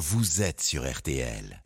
vous êtes sur RTL.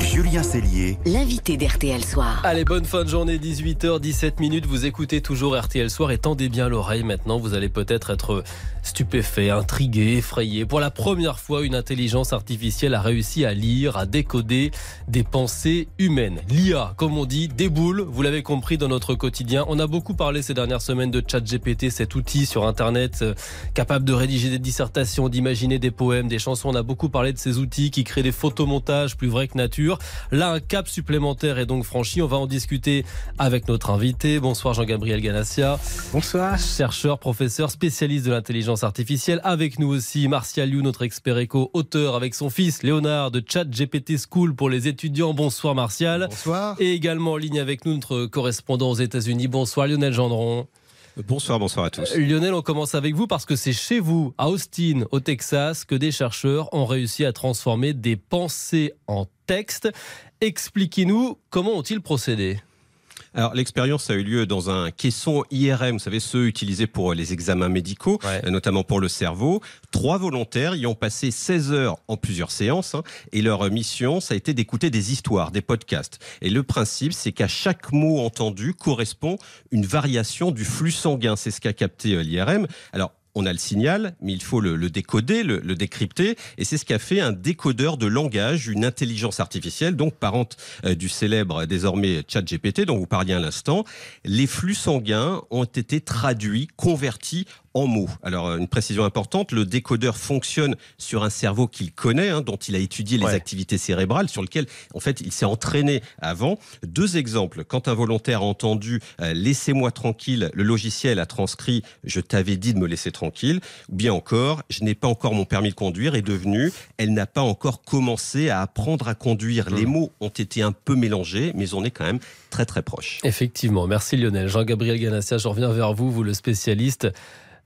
Julien Cellier, l'invité d'RTL Soir. Allez, bonne fin de journée, 18h17 minutes. Vous écoutez toujours RTL Soir et tendez bien l'oreille maintenant. Vous allez peut-être être stupéfait, intrigué, effrayé. Pour la première fois, une intelligence artificielle a réussi à lire, à décoder des pensées humaines. L'IA, comme on dit, déboule. Vous l'avez compris dans notre quotidien. On a beaucoup parlé ces dernières semaines de ChatGPT, cet outil sur Internet euh, capable de rédiger des dissertations, d'imaginer des poèmes, des chansons. On a beaucoup parlé de ces outils qui créent des photomontages plus vrais que nature. Là, un cap supplémentaire est donc franchi. On va en discuter avec notre invité. Bonsoir Jean-Gabriel Ganassia. Bonsoir. Chercheur, professeur, spécialiste de l'intelligence artificielle. Avec nous aussi Martial Liu, notre expert éco, auteur avec son fils Léonard de Chat GPT School pour les étudiants. Bonsoir Martial. Bonsoir. Et également en ligne avec nous notre correspondant aux États-Unis. Bonsoir Lionel Gendron. Bonsoir, bonsoir à tous. Lionel, on commence avec vous parce que c'est chez vous, à Austin, au Texas, que des chercheurs ont réussi à transformer des pensées en texte. Expliquez-nous comment ont-ils procédé alors l'expérience a eu lieu dans un caisson IRM, vous savez ceux utilisés pour les examens médicaux, Ouais. notamment pour le cerveau. Trois volontaires y ont passé 16 heures en plusieurs séances hein, et leur mission, ça a été d'écouter des histoires, des podcasts. Et le principe, c'est qu'à chaque mot entendu correspond une variation du flux sanguin. C'est ce qu'a capté euh, l'IRM. Alors on a le signal, mais il faut le, décoder, le, décrypter, et c'est ce qu'a fait un décodeur de langage, une intelligence artificielle, donc parente euh, du célèbre désormais ChatGPT dont vous parliez à l'instant. Les flux sanguins ont été traduits, convertis en mots. Alors, euh, une précision importante, le décodeur fonctionne sur un cerveau qu'il connaît, hein, dont il a étudié les Ouais. activités cérébrales, sur lequel, en fait, il s'est entraîné avant. Deux exemples. Quand un volontaire a entendu euh, Laissez-moi tranquille », le logiciel a transcrit « Je t'avais dit de me laisser tranquille », ou bien encore « Je n'ai pas encore mon permis de conduire » est devenu « Elle n'a pas encore commencé à apprendre à conduire ». Les mots ont été un peu mélangés, mais on est quand même très très proche. Effectivement, merci Lionel. Jean-Gabriel Ganassia, je reviens vers vous, vous le spécialiste.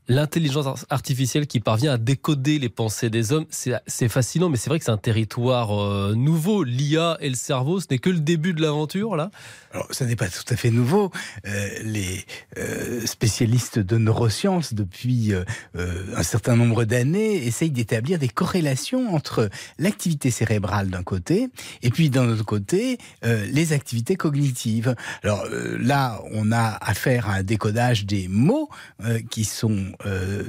L'intelligence ar- artificielle qui parvient à décoder les pensées des hommes, c'est c'est fascinant, mais c'est vrai que c'est un territoire euh, nouveau. L'IA et le cerveau, ce n'est que le début de l'aventure, là? Alors, ça n'est pas tout à fait nouveau. Euh, les euh, spécialistes de neurosciences, depuis euh, euh, un certain nombre d'années, essayent d'établir des corrélations entre l'activité cérébrale d'un côté et puis d'un autre côté, euh, les activités cognitives. Alors euh, là, on a affaire à un décodage des mots euh, qui sont euh,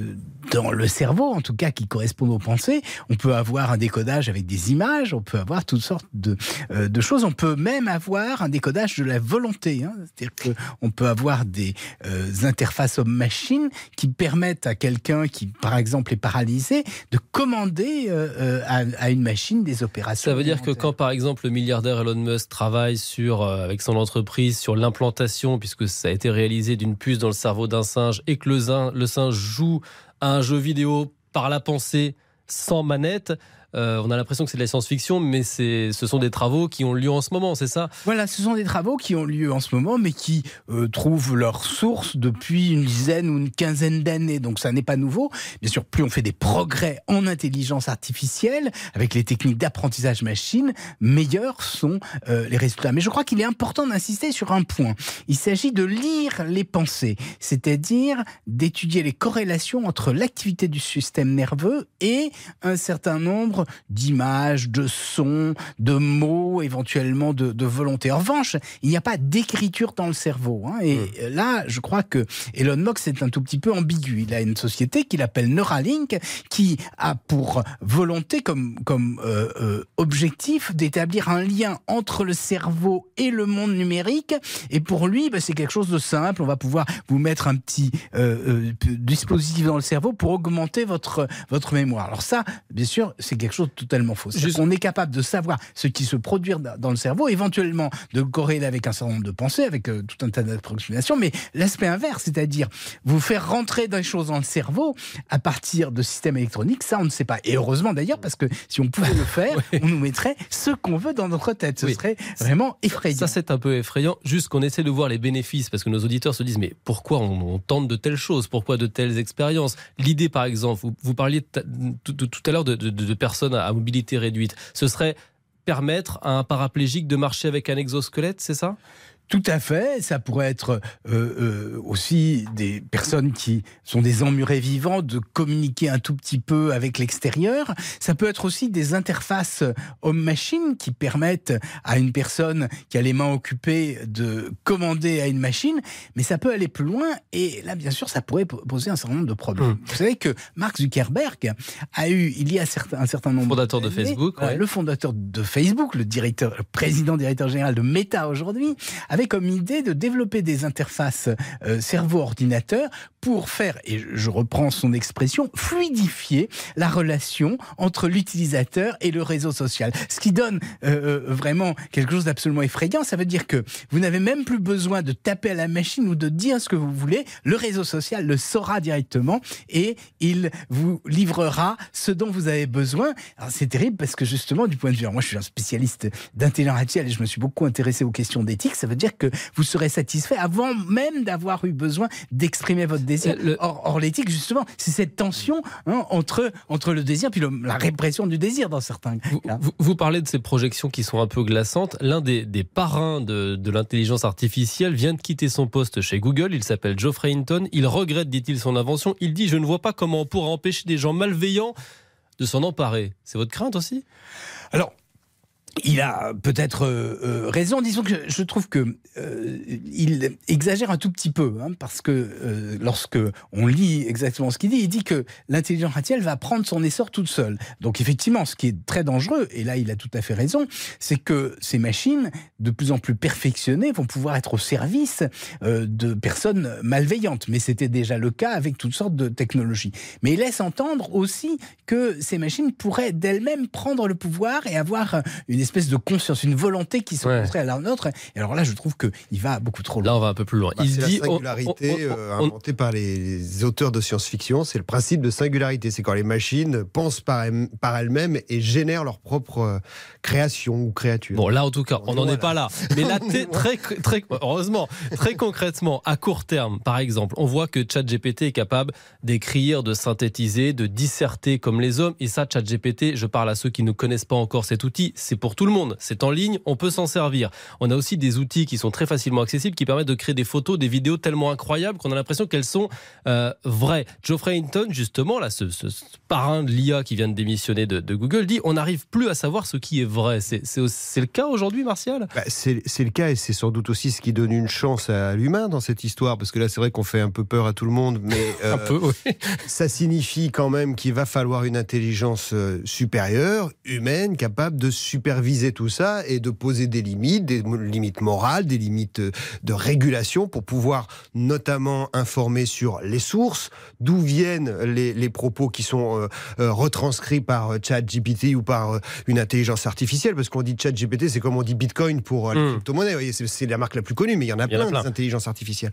dans le cerveau, en tout cas qui correspondent aux pensées. On peut avoir un décodage avec des images, on peut avoir toutes sortes de, euh, choses. On peut même avoir un décodage de la volonté. hein. C'est-à-dire qu'on peut avoir des euh, interfaces homme-machine qui permettent à quelqu'un qui, par exemple, est paralysé de commander euh, euh, à, à une machine des opérations. Ça veut dire que quand, par exemple, le milliardaire Elon Musk travaille sur, euh, avec son entreprise sur l'implantation, puisque ça a été réalisé d'une puce dans le cerveau d'un singe, et que le, zin- le singe joue à un jeu vidéo par la pensée sans manette, euh, on a l'impression que c'est de la science-fiction, mais ce sont des travaux qui ont lieu en ce moment, c'est ça? Voilà, ce sont des travaux qui ont lieu en ce moment, mais qui euh, trouvent leur source depuis une dizaine ou une quinzaine d'années. Donc ça n'est pas nouveau. Bien sûr, plus on fait des progrès en intelligence artificielle, avec les techniques d'apprentissage machine, meilleurs sont euh, les résultats. Mais je crois qu'il est important d'insister sur un point. Il s'agit de lire les pensées, c'est-à-dire d'étudier les corrélations entre l'activité du système nerveux et un certain nombre d'images, de sons, de mots, éventuellement de, de volonté. En revanche, il n'y a pas d'écriture dans le cerveau. hein. et là, je crois que Elon Musk est un tout petit peu ambigu. Il a une société qu'il appelle Neuralink, qui a pour volonté, comme, comme euh, euh, objectif, d'établir un lien entre le cerveau et le monde numérique. Et pour lui, bah, c'est quelque chose de simple. On va pouvoir vous mettre un petit euh, dispositif dans le cerveau pour augmenter votre, votre mémoire. Alors ça, bien sûr, c'est quelque chose de totalement faux. Juste-. On est capable de savoir ce qui se produit dans le cerveau, éventuellement de le corréler avec un certain nombre de pensées, avec euh, tout un tas d'approximations, mais l'aspect inverse, c'est-à-dire vous faire rentrer des choses dans le cerveau à partir de systèmes électroniques, ça on ne sait pas. Et heureusement d'ailleurs, parce que si on pouvait le faire, on nous mettrait ce qu'on veut dans notre tête. Ce Oui. serait vraiment effrayant. Ça, c'est un peu effrayant. Juste qu'on essaie de voir les bénéfices, parce que nos auditeurs se disent mais pourquoi on, on tente de telles choses? Pourquoi de telles expériences? L'idée, par exemple, vous, vous parliez tout, tout- tout à l'heure de, de- de personnes à mobilité réduite. Ce serait permettre à un paraplégique de marcher avec un exosquelette, c'est ça? Tout à fait. Ça pourrait être euh, euh, aussi des personnes qui sont des emmurés vivants de communiquer un tout petit peu avec l'extérieur. Ça peut être aussi des interfaces homme-machine qui permettent à une personne qui a les mains occupées de commander à une machine. Mais ça peut aller plus loin. Et là, bien sûr, ça pourrait poser un certain nombre de problèmes. Hum. Vous savez que Mark Zuckerberg a eu, il y a certain- un certain nombre Fondateur de d'années, Facebook, ouais. le fondateur de Facebook, le directeur, le président directeur général de Meta aujourd'hui, avait comme idée de développer des interfaces euh, cerveau-ordinateur pour faire, et je- reprends son expression, fluidifier la relation entre l'utilisateur et le réseau social. Ce qui donne euh, euh, vraiment quelque chose d'absolument effrayant. Ça veut dire que vous n'avez même plus besoin de taper à la machine ou de dire ce que vous voulez. Le réseau social le saura directement et il vous livrera ce dont vous avez besoin. C'est terrible parce que justement, du point de vue, moi je suis un spécialiste d'intelligence artificielle et je me suis beaucoup intéressé aux questions d'éthique. Ça veut dire que vous serez satisfait avant même d'avoir eu besoin d'exprimer votre désir. Euh, le- Or, or, l'éthique, justement, c'est cette tension hein, entre, entre le désir puis le- la répression du désir dans certains Vous, cas. vous- vous parlez de ces projections qui sont un peu glaçantes. L'un des, des parrains de, de l'intelligence artificielle vient de quitter son poste chez Google. Il s'appelle Geoffrey Hinton. Il regrette, dit-il, son invention. Il dit Je ne vois pas comment on pourra empêcher des gens malveillants de s'en emparer. C'est votre crainte aussi? Alors, il a peut-être euh, euh, raison. Disons que je trouve que euh, il exagère un tout petit peu, hein, parce que lorsque on lit exactement ce qu'il dit, il dit que l'intelligence artificielle va prendre son essor toute seule. Donc effectivement, ce qui est très dangereux, et là il a tout à fait raison, c'est que ces machines, de plus en plus perfectionnées, vont pouvoir être au service de personnes malveillantes. Mais c'était déjà le cas avec toutes sortes de technologies. Mais il laisse entendre aussi que ces machines pourraient d'elles-mêmes prendre le pouvoir et avoir une espèce de conscience, une volonté qui se Ouais. à la nôtre. Et alors là, je trouve qu'il va beaucoup trop loin. Là, on va un peu plus loin. Bah, il dit la singularité on- on- euh, on- inventée par les auteurs de science-fiction. C'est le principe de singularité. C'est quand les machines pensent par, elles- par elles-mêmes et génèrent leur propre euh, création ou créature. Bon, là, en tout cas, on n'en Voilà. est pas là. Mais là, très, très, heureusement, très concrètement, à court terme, par exemple, on voit que ChatGPT est capable d'écrire, de synthétiser, de disserter comme les hommes. Et ça, ChatGPT, je parle à ceux qui ne connaissent pas encore cet outil, c'est pour tout le monde. C'est en ligne, on peut s'en servir. On a aussi des outils qui sont très facilement accessibles, qui permettent de créer des photos, des vidéos tellement incroyables qu'on a l'impression qu'elles sont euh, vraies. Geoffrey Hinton, justement, là, ce, ce- ce parrain de l'IA qui vient de démissionner de, de Google, dit on n'arrive plus à savoir ce qui est vrai. C'est le cas aujourd'hui, Martial? Bah, c'est le cas et c'est sans doute aussi ce qui donne une chance à l'humain dans cette histoire, parce que là c'est vrai qu'on fait un peu peur à tout le monde, mais euh, Un peu, oui. ça signifie quand même qu'il va falloir une intelligence euh, supérieure, humaine, capable de superviser tout ça et de poser des limites, des limites morales, des limites euh, de régulation pour pouvoir notamment informer sur les sources, d'où viennent les, les propos qui sont euh, euh, retranscrits par euh, ChatGPT ou par une intelligence artificielle, parce qu'on dit ChatGPT, c'est comme on dit Bitcoin pour les Mm. crypto-monnaies, c'est la marque la plus connue, mais il y en a y plein, plein. des intelligences artificielles.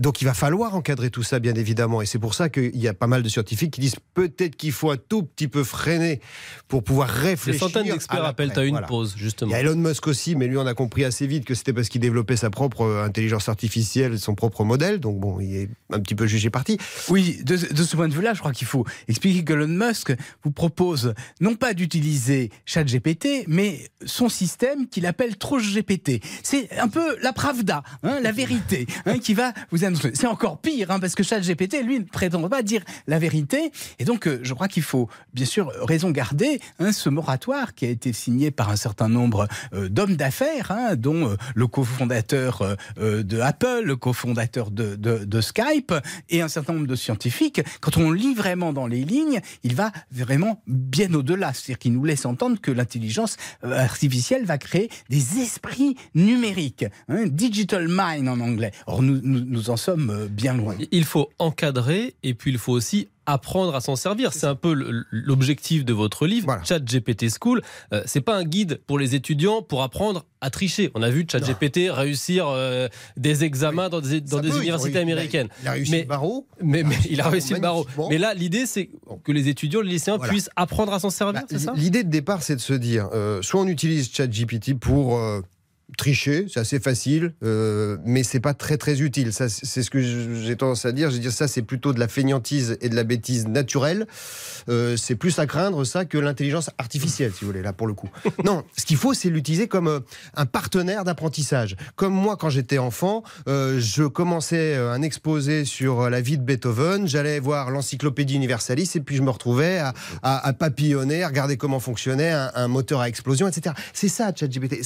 Donc il va falloir encadrer tout ça, bien évidemment, et c'est pour ça qu'il y a pas mal de scientifiques qui disent peut-être qu'il faut un tout petit peu freiner pour pouvoir Des réfléchir. centaines à d'experts appellent à une Voilà. pause, Il y a Elon Musk aussi, mais lui, on a compris assez vite que c'était parce qu'il développait sa propre euh, intelligence artificielle, son propre modèle. Donc bon, il est un petit peu jugé parti. Oui, de, de ce point de vue-là, je crois qu'il faut expliquer que Elon Musk vous propose non pas d'utiliser ChatGPT, mais son système qu'il appelle TroGPT. C'est un peu la pravda, hein, la vérité, hein, qui va vous annoncer. C'est encore pire, hein, parce que ChatGPT, lui, ne prétend pas dire la vérité. Et donc, euh, je crois qu'il faut, bien sûr, raison garder hein, ce moratoire qui a été signé par un certain nombre euh, d'hommes d'affaires, hein, dont euh, le cofondateur euh, de Apple, le cofondateur de, Skype et un certain nombre de scientifiques. Quand on lit vraiment dans les lignes, il va vraiment bien au-delà. C'est-à-dire qu'il nous laisse entendre que l'intelligence artificielle va créer des esprits numériques, hein, digital mind en anglais. Or, nous, nous, nous en sommes bien loin. Il faut encadrer et puis il faut aussi apprendre à s'en servir. C'est un peu l'objectif de votre livre, Voilà. ChatGPT School. Euh, c'est pas un guide pour les étudiants pour apprendre à tricher. On a vu ChatGPT réussir euh, des examens dans des, dans Ça des peut, il- universités il a- américaines. Il a réussi Mais- le barreau. Mais, mais il a réussi le barreau. Mais là, l'idée, c'est que les étudiants, les lycéens Voilà. puissent apprendre à s'en servir, Bah, L'idée de départ, c'est de se dire, euh, soit on utilise ChatGPT pour euh, tricher, c'est assez facile, euh, mais c'est pas très très utile. Ça, c'est ce que j'ai tendance à dire. Je veux dire ça, c'est plutôt de la feignantise et de la bêtise naturelle. Euh, c'est plus à craindre ça que l'intelligence artificielle, si vous voulez, là pour le coup. Non, ce qu'il faut, c'est l'utiliser comme euh, un partenaire d'apprentissage. Comme moi, quand j'étais enfant, je commençais un exposé sur la vie de Beethoven, j'allais voir l'encyclopédie universalis et puis je me retrouvais à, à, à papillonner, à regarder comment fonctionnait un, un moteur à explosion, etc. C'est ça, ChatGPT.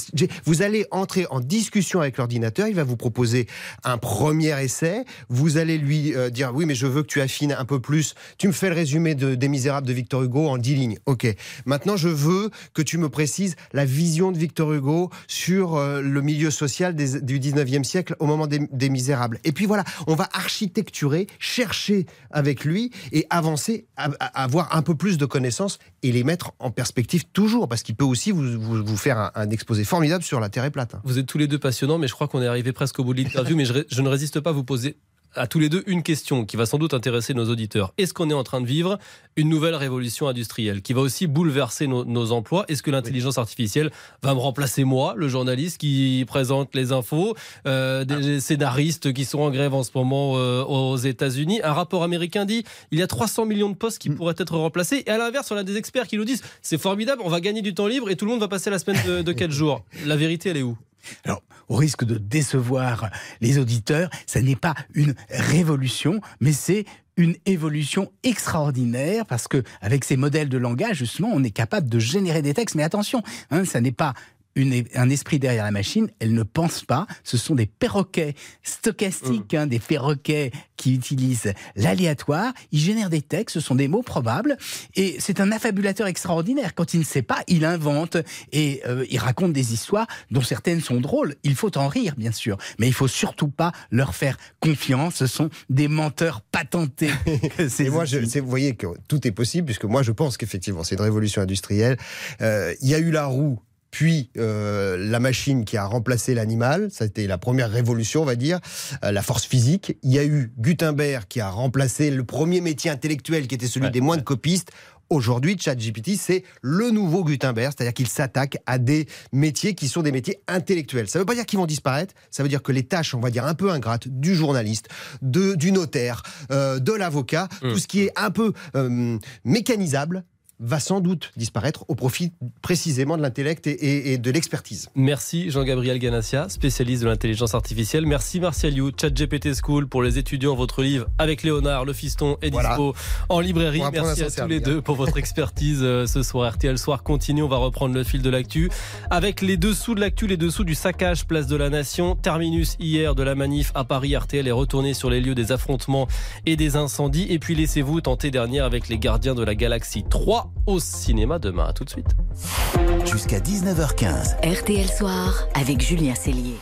Vous allez entrer en discussion avec l'ordinateur, il va vous proposer un premier essai, vous allez lui euh, dire oui mais je veux que tu affines un peu plus, tu me fais le résumé de, des Misérables de Victor Hugo en 10 lignes, ok. Maintenant je veux que tu me précises la vision de Victor Hugo sur euh, le milieu social du 19e siècle au moment des, des Misérables. Et puis voilà, on va architecturer, chercher avec lui et avancer, avoir un peu plus de connaissances et les mettre en perspective toujours, parce qu'il peut aussi vous, vous, faire un, exposé formidable sur la Terre est Vous êtes tous les deux passionnants, mais je crois qu'on est arrivé presque au bout de l'interview. mais je ne résiste pas à vous poser à tous les deux une question qui va sans doute intéresser nos auditeurs. Est-ce qu'on est en train de vivre une nouvelle révolution industrielle qui va aussi bouleverser nos, nos emplois? Est-ce que l'intelligence artificielle va me remplacer moi, le journaliste qui présente les infos, euh, des scénaristes qui sont en grève en ce moment euh, aux États-Unis? Un rapport américain dit il y a 300 millions de postes qui pourraient être remplacés. Et à l'inverse, on a des experts qui nous disent c'est formidable, on va gagner du temps libre et tout le monde va passer la semaine de, de 4 jours. La vérité, elle est où? Alors, au risque de décevoir les auditeurs, ça n'est pas une révolution, mais c'est une évolution extraordinaire parce que avec ces modèles de langage, justement, on est capable de générer des textes. Mais attention, hein, ça n'est pas une- un esprit derrière la machine, elle ne pense pas. Ce sont des perroquets stochastiques, hein, des perroquets qui utilisent l'aléatoire. Ils génèrent des textes, ce sont des mots probables. Et c'est un affabulateur extraordinaire. Quand il ne sait pas, il invente et euh, il raconte des histoires dont certaines sont drôles. Il faut en rire, bien sûr. Mais il faut surtout pas leur faire confiance. Ce sont des menteurs patentés. Et moi, je, vous voyez que tout est possible, puisque moi, je pense qu'effectivement, c'est une révolution industrielle. Euh, Il y a eu la roue, puis euh, la machine qui a remplacé l'animal. Ça a été la première révolution, on va dire, euh, la force physique. Il y a eu Gutenberg qui a remplacé le premier métier intellectuel, qui était celui Ouais, des moines copistes. Aujourd'hui, ChatGPT, c'est le nouveau Gutenberg, c'est-à-dire qu'il s'attaque à des métiers qui sont des métiers intellectuels. Ça ne veut pas dire qu'ils vont disparaître, ça veut dire que les tâches, on va dire, un peu ingrates du journaliste, de, du notaire, euh, de l'avocat, Mmh. tout ce qui est un peu euh, mécanisable, va sans doute disparaître au profit précisément de l'intellect et, et- et de l'expertise. Merci Jean-Gabriel Ganassia, spécialiste de l'intelligence artificielle. Merci Martial You, ChatGPT School pour les étudiants. Votre livre avec Léonard, le fiston est Voilà. dispo en librairie. Merci à tous les deux pour votre expertise euh, ce soir. RTL Soir continue. On va reprendre le fil de l'actu avec les dessous de l'actu, les dessous du saccage place de la Nation. Terminus hier de la manif à Paris. RTL est retourné sur les lieux des affrontements et des incendies. Et puis laissez-vous tenter dernière avec les Gardiens de la Galaxie 3 au cinéma demain. À tout de suite. Jusqu'à 19h15. RTL Soir avec Julien Cellier.